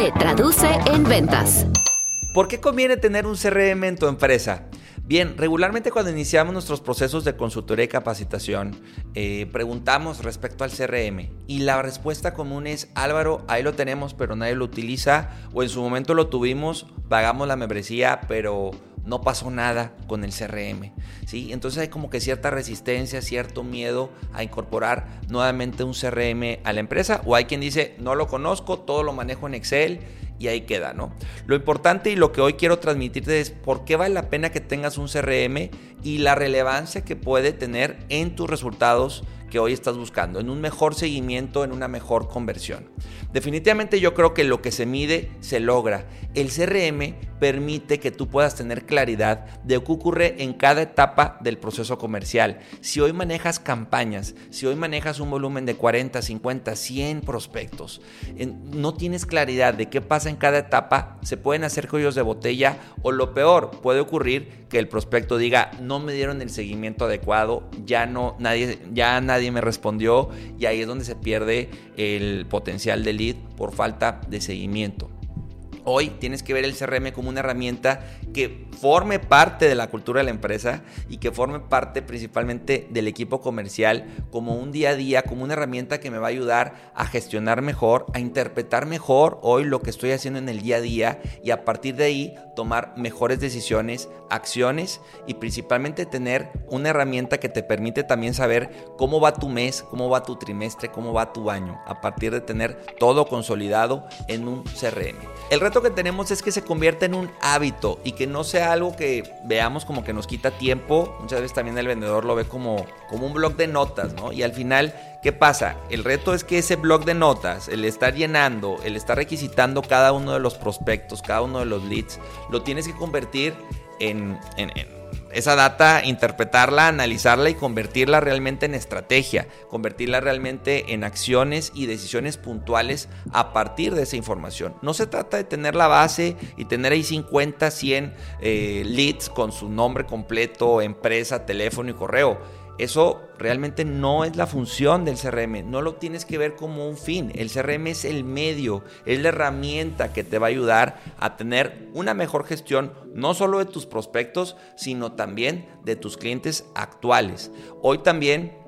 se traduce en ventas. ¿Por qué conviene tener un CRM en tu empresa? Bien, regularmente cuando iniciamos nuestros procesos de consultoría y capacitación, eh, preguntamos respecto al CRM y la respuesta común es, Álvaro, ahí lo tenemos, pero nadie lo utiliza, o en su momento lo tuvimos, pagamos la membresía, pero no pasó nada con el CRM. ¿sí? Entonces hay como que cierta resistencia, cierto miedo a incorporar nuevamente un CRM a la empresa, o hay quien dice, no lo conozco, todo lo manejo en Excel y ahí queda, ¿no? Lo importante y lo que hoy quiero transmitirte es por qué vale la pena que tengas un CRM y la relevancia que puede tener en tus resultados que hoy estás buscando, en un mejor seguimiento, en una mejor conversión. Definitivamente yo creo que lo que se mide se logra. El CRM permite que tú puedas tener claridad de qué ocurre en cada etapa del proceso comercial. Si hoy manejas campañas, si hoy manejas un volumen de 40, 50, 100 prospectos, no tienes claridad de qué pasa en cada etapa, se pueden hacer cuellos de botella o lo peor, puede ocurrir que el prospecto diga, no me dieron el seguimiento adecuado, ya no nadie ya nadie me respondió y ahí es donde se pierde el potencial de lead por falta de seguimiento. Hoy tienes que ver el CRM como una herramienta que forme parte de la cultura de la empresa y que forme parte principalmente del equipo comercial como un día a día, como una herramienta que me va a ayudar a gestionar mejor, a interpretar mejor hoy lo que estoy haciendo en el día a día y a partir de ahí tomar mejores decisiones, acciones y principalmente tener una herramienta que te permite también saber cómo va tu mes, cómo va tu trimestre, cómo va tu año, a partir de tener todo consolidado en un CRM. Reto que tenemos es que se convierta en un hábito y que no sea algo que veamos como que nos quita tiempo. Muchas veces también el vendedor lo ve como, como un blog de notas, ¿no? Y al final, ¿qué pasa? El reto es que ese blog de notas, el estar llenando, el estar requisitando cada uno de los prospectos, cada uno de los leads, lo tienes que convertir en, en esa data, interpretarla, analizarla y convertirla realmente en estrategia, convertirla realmente en acciones y decisiones puntuales a partir de esa información. No se trata de tener la base y tener ahí 50, 100 eh, leads con su nombre completo, empresa, teléfono y correo eso realmente no es la función del CRM, no lo tienes que ver como un fin. El CRM es el medio, es la herramienta que te va a ayudar a tener una mejor gestión no solo de tus prospectos, sino también de tus clientes actuales. Hoy también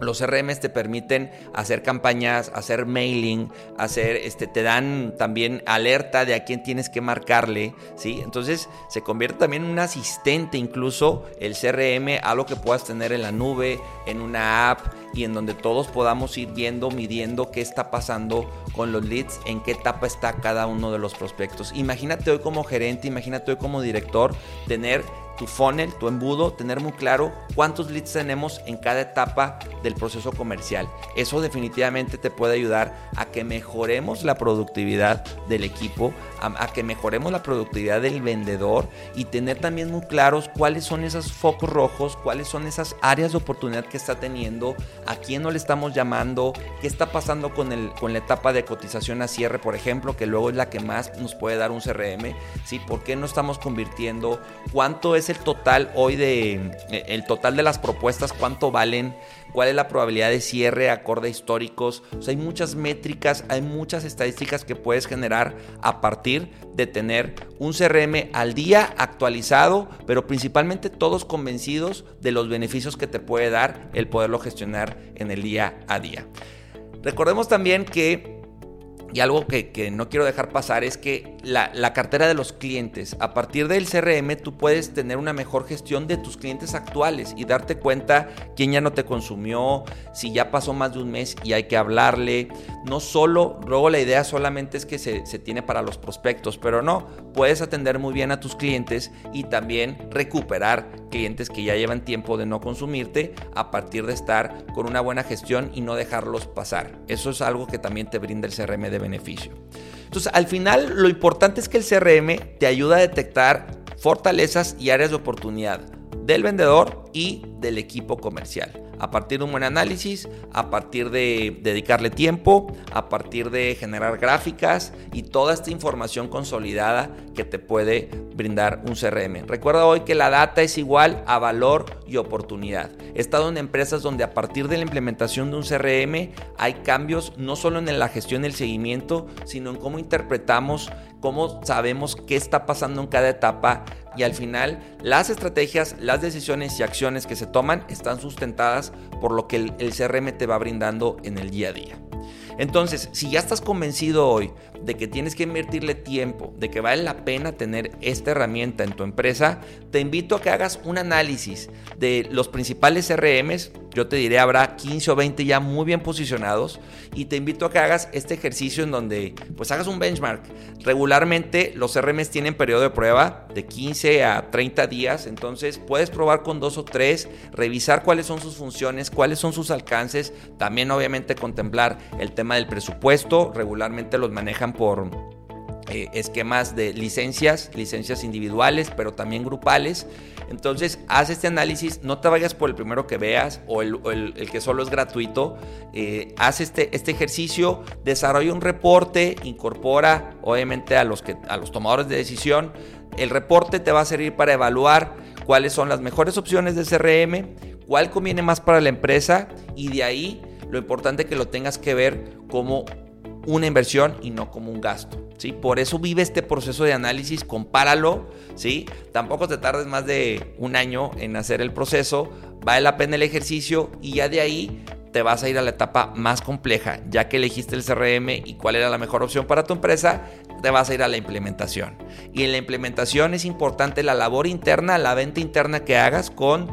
los CRMs te permiten hacer campañas, hacer mailing, hacer, este, te dan también alerta de a quién tienes que marcarle, ¿sí? Entonces se convierte también en un asistente, incluso el CRM, algo que puedas tener en la nube, en una app y en donde todos podamos ir viendo, midiendo qué está pasando con los leads, en qué etapa está cada uno de los prospectos. Imagínate hoy como gerente, imagínate hoy como director, tener tu funnel, tu embudo, tener muy claro cuántos leads tenemos en cada etapa del proceso comercial. Eso definitivamente te puede ayudar a que mejoremos la productividad del equipo, a, que mejoremos la productividad del vendedor y tener también muy claros cuáles son esos focos rojos, cuáles son esas áreas de oportunidad que está teniendo, a quién no le estamos llamando, qué está pasando con, el, con la etapa de cotización a cierre, por ejemplo, que luego es la que más nos puede dar un CRM, ¿sí? ¿Por qué no estamos convirtiendo? ¿Cuánto es el total hoy de eh, el total de las propuestas, cuánto valen, cuál es la probabilidad de cierre acorde a históricos. O sea, hay muchas métricas, hay muchas estadísticas que puedes generar a partir de tener un CRM al día actualizado, pero principalmente todos convencidos de los beneficios que te puede dar el poderlo gestionar en el día a día. Recordemos también que y algo que, no quiero dejar pasar es que la, la, cartera de los clientes, a partir del CRM tú puedes tener una mejor gestión de tus clientes actuales y darte cuenta quién ya no te consumió, si ya pasó más de un mes y hay que hablarle. No solo, luego la idea solamente es que se, se tiene para los prospectos, pero no, puedes atender muy bien a tus clientes y también recuperar clientes que ya llevan tiempo de no consumirte a partir de estar con una buena gestión y no dejarlos pasar. Eso es algo que también te brinda el CRM de beneficio. Entonces, al final, lo importante es que el CRM te ayuda a detectar fortalezas y áreas de oportunidad del vendedor y del equipo comercial. A partir de un buen análisis, a partir de dedicarle tiempo, a partir de generar gráficas y toda esta información consolidada que te puede brindar un CRM. Recuerda hoy que la data es igual a valor y oportunidad. He estado en empresas donde a partir de la implementación de un CRM hay cambios no solo en la gestión y el seguimiento, sino en cómo interpretamos, cómo sabemos qué está pasando en cada etapa y al final las estrategias, las decisiones y acciones que se toman están sustentadas por lo que el, CRM te va brindando en el día a día. Entonces, si ya estás convencido hoy de que tienes que invertirle tiempo, de que vale la pena tener esta herramienta en tu empresa, te invito a que hagas un análisis de los principales CRMs. Yo te diré, habrá 15 o 20 ya muy bien posicionados. Y te invito a que hagas este ejercicio en donde pues hagas un benchmark. Regularmente los CRMs tienen periodo de prueba de 15 a 30 días, entonces puedes probar con dos o tres, revisar cuáles son sus funciones, cuáles son sus alcances, también obviamente contemplar el tema del presupuesto, regularmente los manejan por eh, esquemas de licencias, licencias individuales, pero también grupales. Entonces, haz este análisis, no te vayas por el primero que veas o el, que solo es gratuito. Eh, haz este, este ejercicio, desarrolla un reporte, incorpora obviamente a los, que, a los tomadores de decisión. El reporte te va a servir para evaluar cuáles son las mejores opciones de CRM, cuál conviene más para la empresa y de ahí lo importante que lo tengas que ver como una inversión y no como un gasto. ¿sí? Por eso vive este proceso de análisis, compáralo. ¿sí? Tampoco te tardes más de un año en hacer el proceso, vale la pena el ejercicio y ya de ahí te vas a ir a la etapa más compleja, ya que elegiste el CRM y cuál era la mejor opción para tu empresa, te vas a ir a la implementación. Y en la implementación es importante la labor interna, la venta interna que hagas con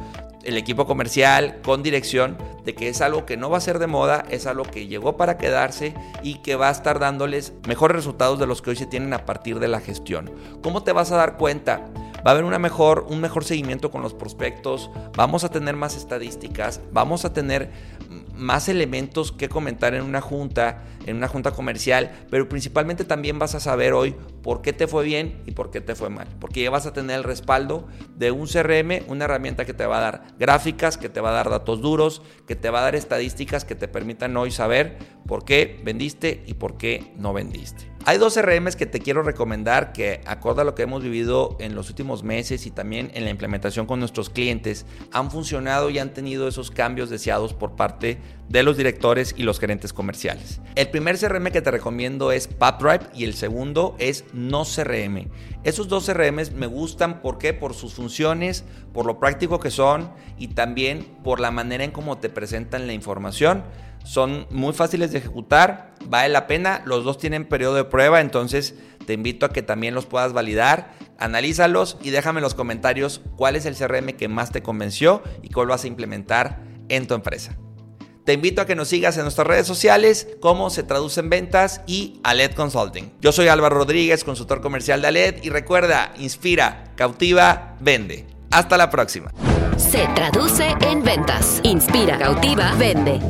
el equipo comercial, con dirección, de que es algo que no va a ser de moda, es algo que llegó para quedarse y que va a estar dándoles mejores resultados de los que hoy se tienen a partir de la gestión. ¿Cómo te vas a dar cuenta? Va a haber una mejor, un mejor seguimiento con los prospectos, vamos a tener más estadísticas, vamos a tener más elementos que comentar en una junta, en una junta comercial, pero principalmente también vas a saber hoy por qué te fue bien y por qué te fue mal, porque ya vas a tener el respaldo de un CRM, una herramienta que te va a dar gráficas, que te va a dar datos duros, que te va a dar estadísticas que te permitan hoy saber por qué vendiste y por qué no vendiste. Hay dos CRMs que te quiero recomendar que, acorde a lo que hemos vivido en los últimos meses y también en la implementación con nuestros clientes, han funcionado y han tenido esos cambios deseados por parte de los directores y los gerentes comerciales. El primer CRM que te recomiendo es PubDrive y el segundo es No CRM. Esos dos CRMs me gustan ¿por qué? Por sus funciones, por lo práctico que son y también por la manera en cómo te presentan la información son muy fáciles de ejecutar, vale la pena, los dos tienen periodo de prueba, entonces te invito a que también los puedas validar, analízalos y déjame en los comentarios cuál es el CRM que más te convenció y cuál vas a implementar en tu empresa. Te invito a que nos sigas en nuestras redes sociales, como se traduce en ventas y Aled Consulting. Yo soy Álvaro Rodríguez, consultor comercial de Aled y recuerda, inspira, cautiva, vende. Hasta la próxima. Se traduce en ventas. Inspira, cautiva, vende.